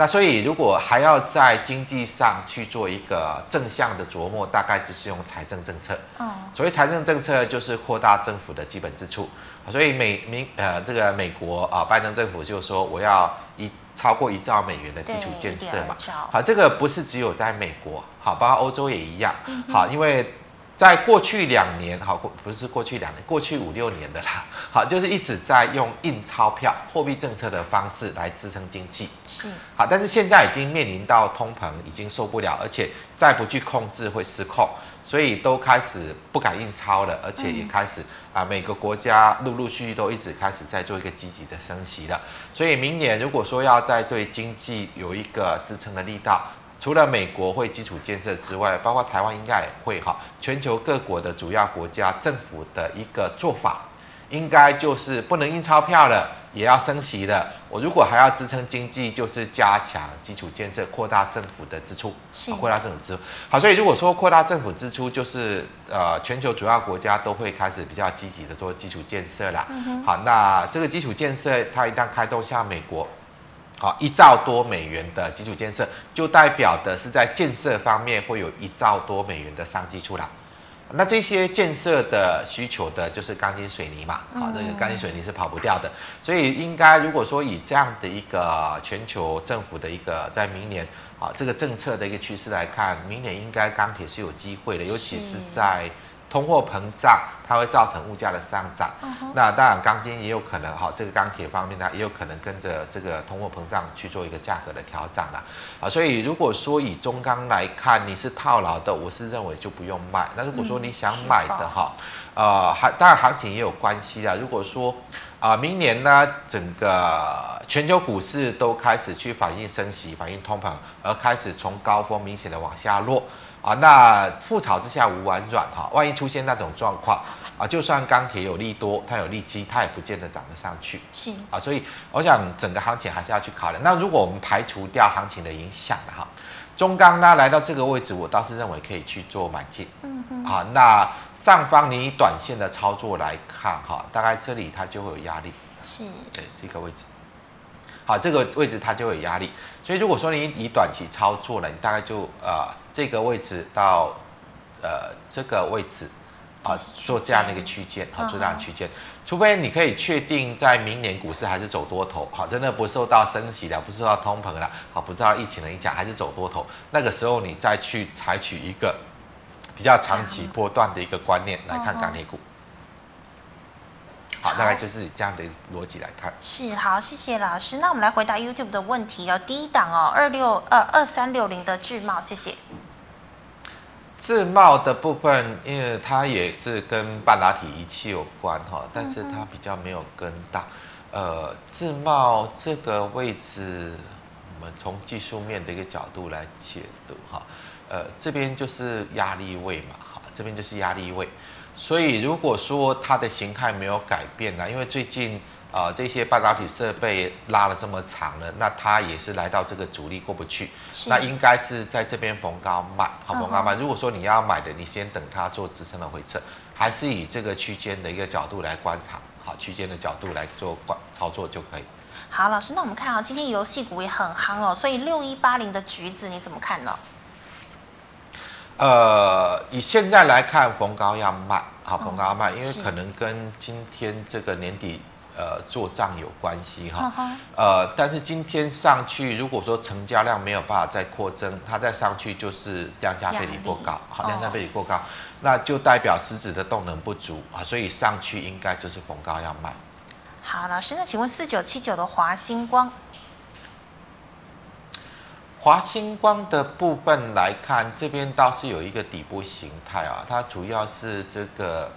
那所以，如果还要在经济上去做一个正向的琢磨，大概就是用财政政策。嗯，所谓财政政策就是扩大政府的基本支出。所以美民呃这个美国啊，拜登政府就说我要一超过一兆美元的基础建设嘛。好，这个不是只有在美国，好，包括欧洲也一样。好，因为。在过去两年，好，不是过去两年，过去五六年的啦，好，就是一直在用印钞票、货币政策的方式来支撑经济，是，好，但是现在已经面临到通膨，已经受不了，而且再不去控制会失控，所以都开始不敢印钞了，而且也开始、嗯、啊，每个国家陆陆续续都一直开始在做一个积极的升息了，所以明年如果说要再对经济有一个支撑的力道。除了美国会基础建设之外，包括台湾应该也会哈。全球各国的主要国家政府的一个做法，应该就是不能印钞票了，也要升息了。我如果还要支撑经济，就是加强基础建设，扩大政府的支出，扩大政府支出。好，所以如果说扩大政府支出，就是呃，全球主要国家都会开始比较积极的做基础建设啦。嗯、好，那这个基础建设它一旦开动，像美国。好，一兆多美元的基础建设，就代表的是在建设方面会有一兆多美元的商机出来。那这些建设的需求的就是钢筋水泥嘛，好，这个钢筋水泥是跑不掉的，所以应该如果说以这样的一个全球政府的一个在明年啊这个政策的一个趋势来看，明年应该钢铁是有机会的，尤其是在。通货膨胀，它会造成物价的上涨。Uh huh. 那当然，钢筋也有可能哈，这个钢铁方面呢，也有可能跟着这个通货膨胀去做一个价格的调整了。啊，所以如果说以中钢来看，你是套牢的，我是认为就不用卖。那如果说你想买的哈，嗯、呃，还当然行情也有关系啊。如果说啊、呃，明年呢，整个全球股市都开始去反映升息、反映通膨，而开始从高峰明显的往下落。啊，那覆巢之下无完卵哈，万一出现那种状况啊，就算钢铁有利多，它有利基，它也不见得涨得上去。是啊，所以我想整个行情还是要去考量。那如果我们排除掉行情的影响的哈，中钢呢来到这个位置，我倒是认为可以去做买进。嗯嗯。啊，那上方你以短线的操作来看哈，大概这里它就会有压力。是。对，这个位置。好，这个位置它就有压力。所以如果说你以短期操作呢，你大概就呃。这个位置到，呃，这个位置，啊，做这样的一个区间，好，做这样的区间，除非你可以确定在明年股市还是走多头，好，真的不受到升息的，不受到通膨了，好，不知道疫情的影响，还是走多头，那个时候你再去采取一个比较长期波段的一个观念来看钢铁股，好，大概就是这样的逻辑来看。是，好，谢谢老师。那我们来回答 YouTube 的问题哦，第一档哦，二六二二三六零的智茂，谢谢。自贸的部分，因为它也是跟半导体仪器有关哈，但是它比较没有跟大。呃，自贸这个位置，我们从技术面的一个角度来解读哈，呃，这边就是压力位嘛，哈，这边就是压力位，所以如果说它的形态没有改变呢，因为最近。啊、呃，这些半导体设备拉了这么长了，那它也是来到这个阻力过不去，那应该是在这边逢高卖，好逢高卖。如果说你要买的，你先等它做支撑的回撤，还是以这个区间的一个角度来观察，好区间的角度来做观操作就可以。好，老师，那我们看啊，今天游戏股也很夯哦，所以六一八零的橘子你怎么看呢？呃，以现在来看，逢高要卖，好逢高要卖，嗯、因为可能跟今天这个年底。呃，做账有关系哈，呃，但是今天上去，如果说成交量没有办法再扩增，它再上去就是量价背离过高，好，量价背离过高，那就代表实质的动能不足啊，所以上去应该就是逢高要卖。好，老师，那请问四九七九的华星光，华星光的部分来看，这边倒是有一个底部形态啊，它主要是这个，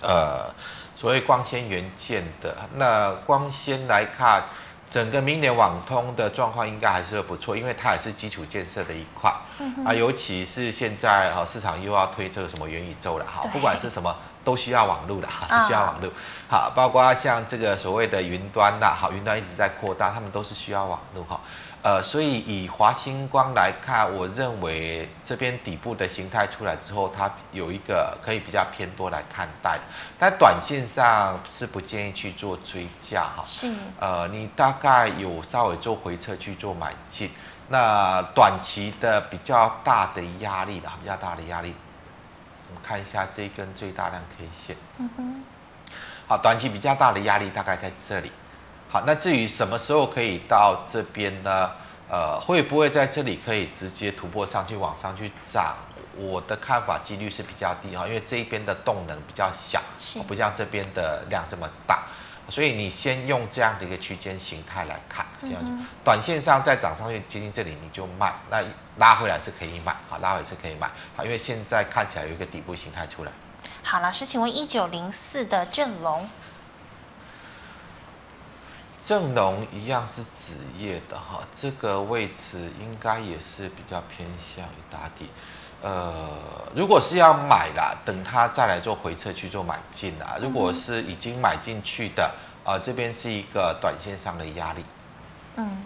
呃。所谓光纤元件的，那光纤来看，整个明年网通的状况应该还是不错，因为它也是基础建设的一块，嗯、啊，尤其是现在哈市场又要推这个什么元宇宙了哈，不管是什么都需要网络的哈，都需要网络，好，包括像这个所谓的云端呐，好，云端一直在扩大，他们都是需要网络哈。呃，所以以华星光来看，我认为这边底部的形态出来之后，它有一个可以比较偏多来看待，但短线上是不建议去做追加哈。是。呃，你大概有稍微做回撤去做买进，那短期的比较大的压力的，比较大的压力，我们看一下这根最大量 K 线。嗯哼。好，短期比较大的压力大概在这里。好，那至于什么时候可以到这边呢？呃，会不会在这里可以直接突破上去，往上去涨？我的看法几率是比较低哈，因为这一边的动能比较小，是不像这边的量这么大，所以你先用这样的一个区间形态来看，这样子，嗯、短线上再涨上去接近这里你就卖，那拉回来是可以买，好，拉回来是可以买，好，因为现在看起来有一个底部形态出来。好，老师，请问一九零四的正隆。正隆一样是纸业的哈，这个位置应该也是比较偏向于打底。呃，如果是要买啦，等它再来做回撤去做买进啊。如果是已经买进去的，呃，这边是一个短线上的压力。嗯。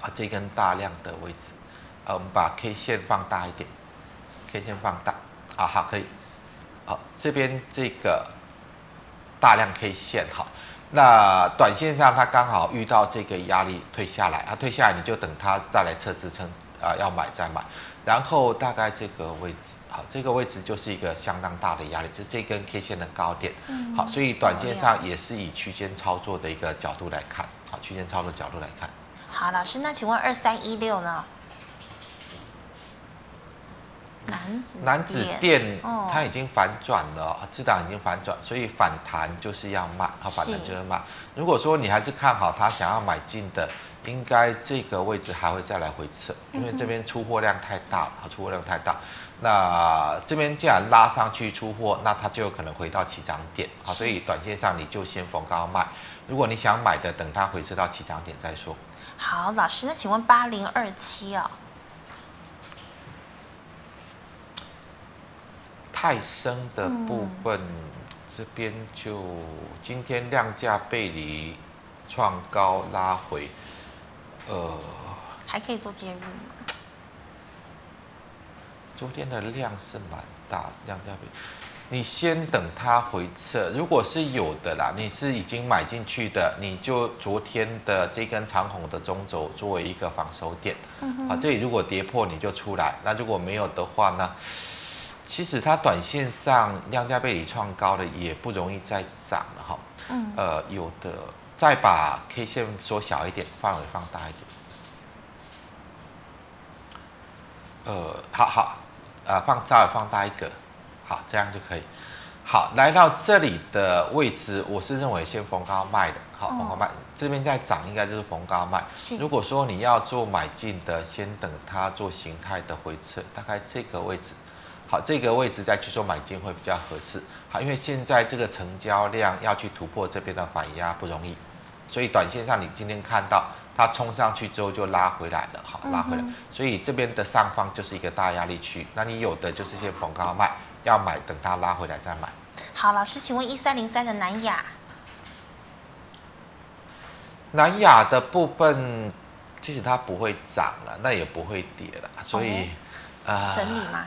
啊，这根大量的位置，呃，我们把 K 线放大一点，K 线放大，啊，好，可以。好，这边这个大量 K 线，好。那短线上，它刚好遇到这个压力退下来，它退下来，你就等它再来测支撑啊，要买再买。然后大概这个位置，好，这个位置就是一个相当大的压力，就这根 K 线的高点，嗯，好，所以短线上也是以区间操作的一个角度来看，好，区间操作角度来看。好，老师，那请问二三一六呢？楠梓楠梓电，它已经反转了，这档已经反转，所以反弹就是要卖，好，反弹就是卖。如果说你还是看好它，想要买进的，应该这个位置还会再来回撤，因为这边出货量太大了，出货量太大。那这边既然拉上去出货，那它就有可能回到起涨点，好，所以短线上你就先逢高卖。如果你想买的，等它回撤到起涨点再说。好，老师，那请问八零二七啊？泰森的部分，嗯、这边就今天量价背离，创高拉回，呃，还可以做介入吗？昨天的量是蛮大，量价背离，你先等它回撤，如果是有的啦，你是已经买进去的，你就昨天的这根长红的中轴作为一个防守点，嗯、啊，这里如果跌破你就出来，那如果没有的话呢？其实它短线上量价背离创高的也不容易再涨了哈，嗯，呃，有的再把 K 线缩小一点，范围放大一点，呃，好好，呃，放稍微放大一个，好，这样就可以。好，来到这里的位置，我是认为先逢高卖的，好，逢高卖，这边再涨应该就是逢高卖。是，如果说你要做买进的，先等它做形态的回撤，大概这个位置。好，这个位置再去做买进会比较合适。好，因为现在这个成交量要去突破这边的反压不容易，所以短线上你今天看到它冲上去之后就拉回来了，好，拉回来，嗯、所以这边的上方就是一个大压力区。那你有的就是先逢高卖，要买等它拉回来再买。好，老师，请问一三零三的南亚，南亚的部分其实它不会涨了，那也不会跌了，所以啊，整理吗？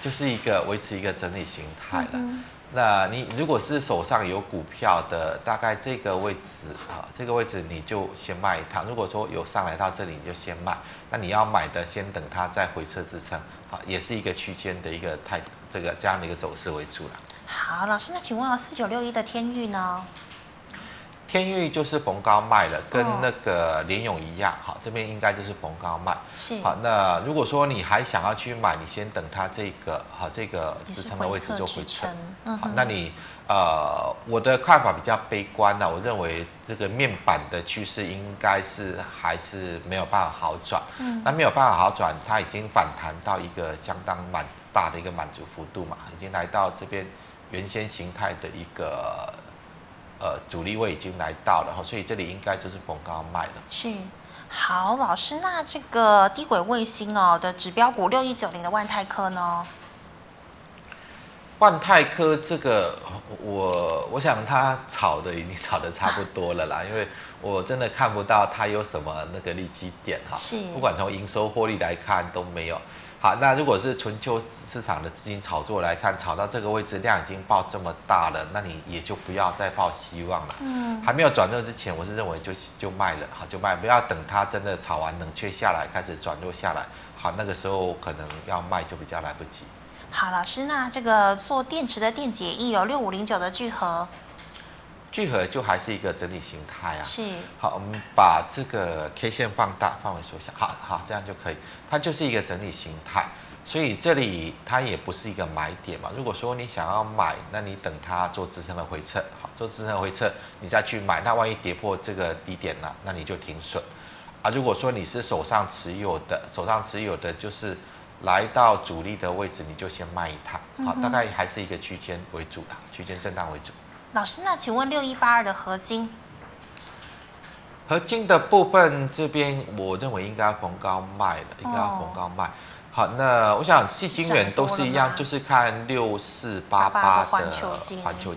就是一个维持一个整理形态了。嗯、那你如果是手上有股票的，大概这个位置啊，这个位置你就先卖一趟。如果说有上来到这里，你就先卖。那你要买的，先等它再回撤支撑，好，也是一个区间的一个态，这个这样的一个走势为主了。好，老师，那请问啊，四九六一的天域呢？天钰就是逢高卖了，跟那个联勇一样，好，这边应该就是逢高卖。是。好，那如果说你还想要去买，你先等它这个好这个支撑的位置就回撤。嗯。好，那你呃，我的看法比较悲观呢，我认为这个面板的趋势应该是还是没有办法好转。嗯。那没有办法好转，它已经反弹到一个相当蛮大的一个满足幅度嘛，已经来到这边原先形态的一个。呃，主力位已经来到了哈，所以这里应该就是逢高卖了。是，好，老师，那这个低轨卫星哦的指标股六一九零的万泰科呢？万泰科这个，我我想它炒的已经炒的差不多了啦，啊、因为我真的看不到它有什么那个利基点哈，是，不管从营收获利来看都没有。好，那如果是纯秋市场的资金炒作来看，炒到这个位置量已经爆这么大了，那你也就不要再抱希望了。嗯，还没有转弱之前，我是认为就就卖了，好就卖，不要等它真的炒完冷却下来，开始转弱下来，好那个时候可能要卖就比较来不及。好，老师，那这个做电池的电解液有六五零九的聚合。聚合就还是一个整理形态啊，是。好，我们把这个 K 线放大，范围缩小，好好，这样就可以。它就是一个整理形态，所以这里它也不是一个买点嘛。如果说你想要买，那你等它做支撑的回撤，好，做支撑的回撤，你再去买。那万一跌破这个低点了？那你就停损。啊，如果说你是手上持有的，手上持有的就是来到主力的位置，你就先卖一趟，好，大概还是一个区间为主的，区间震荡为主。老师，那请问六一八二的合金，合金的部分这边，我认为应该要逢高卖的，应该要逢高卖。好，那我想细金元都是一样，就是看六四八八的环球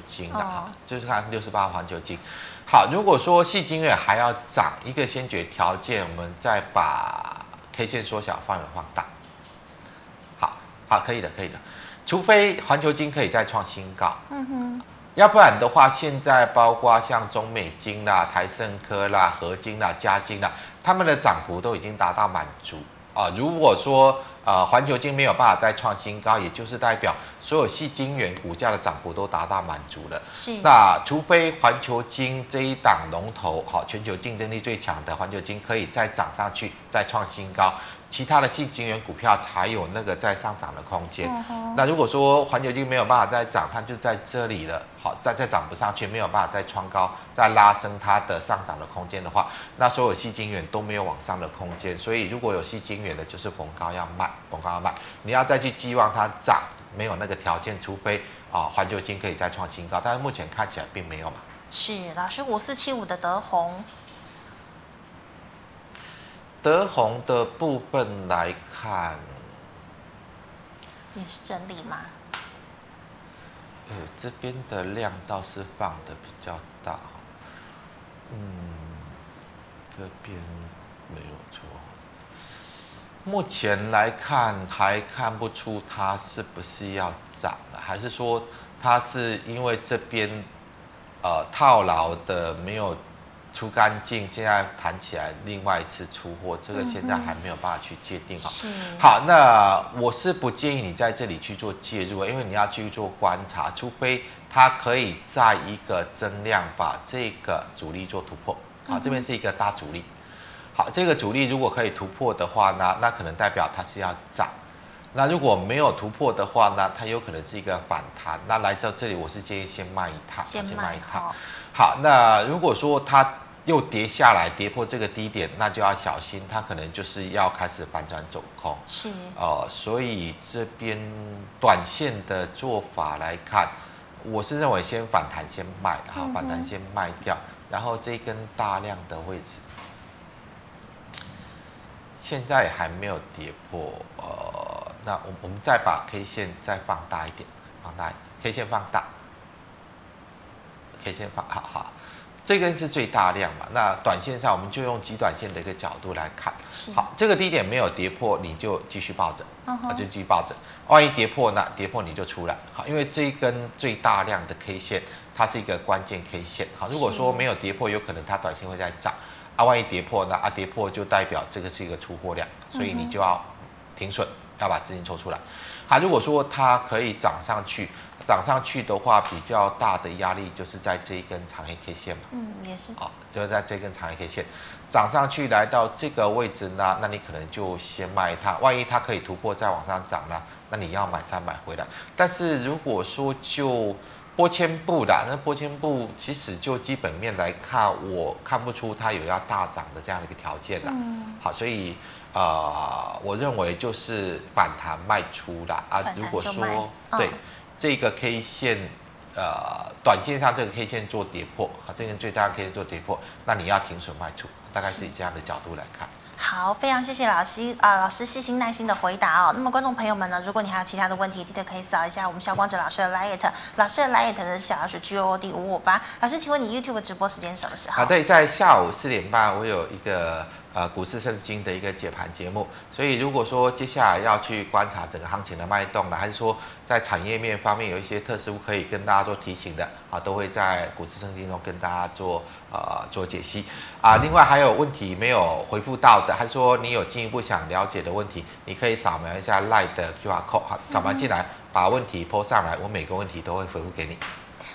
金的，哈，就是看六四八环球金。好，如果说细金元还要涨，一个先决条件，我们再把 K 线缩小，范围放大。好，好，可以的，可以的，除非环球金可以再创新高。嗯哼。要不然的话，现在包括像中美金啦、台胜科啦、合金啦、嘉金啦，他们的涨幅都已经达到满足啊。如果说呃环球金没有办法再创新高，也就是代表所有细金元股价的涨幅都达到满足了。是。那除非环球金这一档龙头，好，全球竞争力最强的环球金可以再涨上去，再创新高。其他的矽晶圆股票才有那个在上涨的空间。嗯、那如果说环球金没有办法再涨，它就在这里了。好，再再涨不上去，没有办法再创高，再拉升它的上涨的空间的话，那所有矽晶圆都没有往上的空间。所以如果有矽晶圆的，就是逢高要卖，逢高要卖。你要再去寄望它涨，没有那个条件，除非啊环球金可以再创新高，但是目前看起来并没有嘛。是，老师五四七五的德宏。德宏的部分来看，也是整理吗？呃，这边的量倒是放的比较大，嗯，这边没有错。目前来看还看不出它是不是要涨了，还是说它是因为这边呃套牢的没有。出干净，现在谈起来，另外一次出货，这个现在还没有办法去界定哈。是。好，那我是不建议你在这里去做介入，因为你要去做观察，除非它可以在一个增量把这个阻力做突破。好，这边是一个大阻力。好，这个阻力如果可以突破的话呢，那可能代表它是要涨。那如果没有突破的话呢，它有可能是一个反弹。那来到这里，我是建议先卖一套，先卖一趟。好，那如果说它又跌下来，跌破这个低点，那就要小心，它可能就是要开始反转走空。是哦、呃，所以这边短线的做法来看，我是认为先反弹先卖，好，反弹先卖掉，嗯、然后这根大量的位置，现在还没有跌破，呃，那我我们再把 K 线再放大一点，放大，K 线放大。先放，好好，这根是最大量嘛？那短线上我们就用极短线的一个角度来看，好，这个低点没有跌破，你就继续抱着，啊、uh-huh.，就继续抱着。万一跌破呢？跌破你就出来，好，因为这一根最大量的 K 线，它是一个关键 K 线，好，如果说没有跌破，有可能它短线会在涨，啊，万一跌破呢？啊，跌破就代表这个是一个出货量，所以你就要停损，要把资金抽出来。好，如果说它可以涨上去。涨上去的话，比较大的压力就是在这一根长黑 K 线嘛。嗯，也是。好，就是在这根长黑 K 线涨上去来到这个位置呢，那你可能就先卖它。万一它可以突破再往上涨呢，那你要买再买回来。但是如果说就波千步的，那波千步其实就基本面来看，我看不出它有要大涨的这样的一个条件的。嗯。好，所以啊、呃，我认为就是反弹卖出的啊。如果说对。哦这个 K 线，呃，短线上这个 K 线做跌破，好，这根最大的 K 线做跌破，那你要停损卖出，大概是以这样的角度来看。好，非常谢谢老师啊、呃，老师细心耐心的回答哦。那么观众朋友们呢，如果你还有其他的问题，记得可以扫一下我们萧光哲老师的 LINE，老师的呢是小老鼠 G O O D 五五八。老师，请问你 YouTube 直播时间什么时候？啊，对，在下午四点半，我有一个。呃，股市圣经的一个解盘节目，所以如果说接下来要去观察整个行情的脉动了，还是说在产业面方面有一些特殊可以跟大家做提醒的啊，都会在股市圣经中跟大家做呃做解析啊。另外还有问题没有回复到的，还是说你有进一步想了解的问题，你可以扫描一下 LINE 的 QR code，好，扫描进来把问题 po 上来，我每个问题都会回复给你。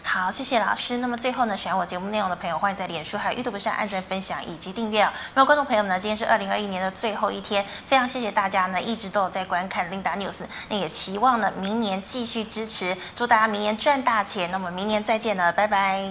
好，谢谢老师。那么最后呢，喜欢我节目内容的朋友，欢迎在脸书还有 YouTube 上按赞、分享以及订阅哦。那么观众朋友们呢，今天是二零二一年的最后一天，非常谢谢大家呢一直都有在观看 Linda News，那也期望呢明年继续支持，祝大家明年赚大钱。那么明年再见了，拜拜。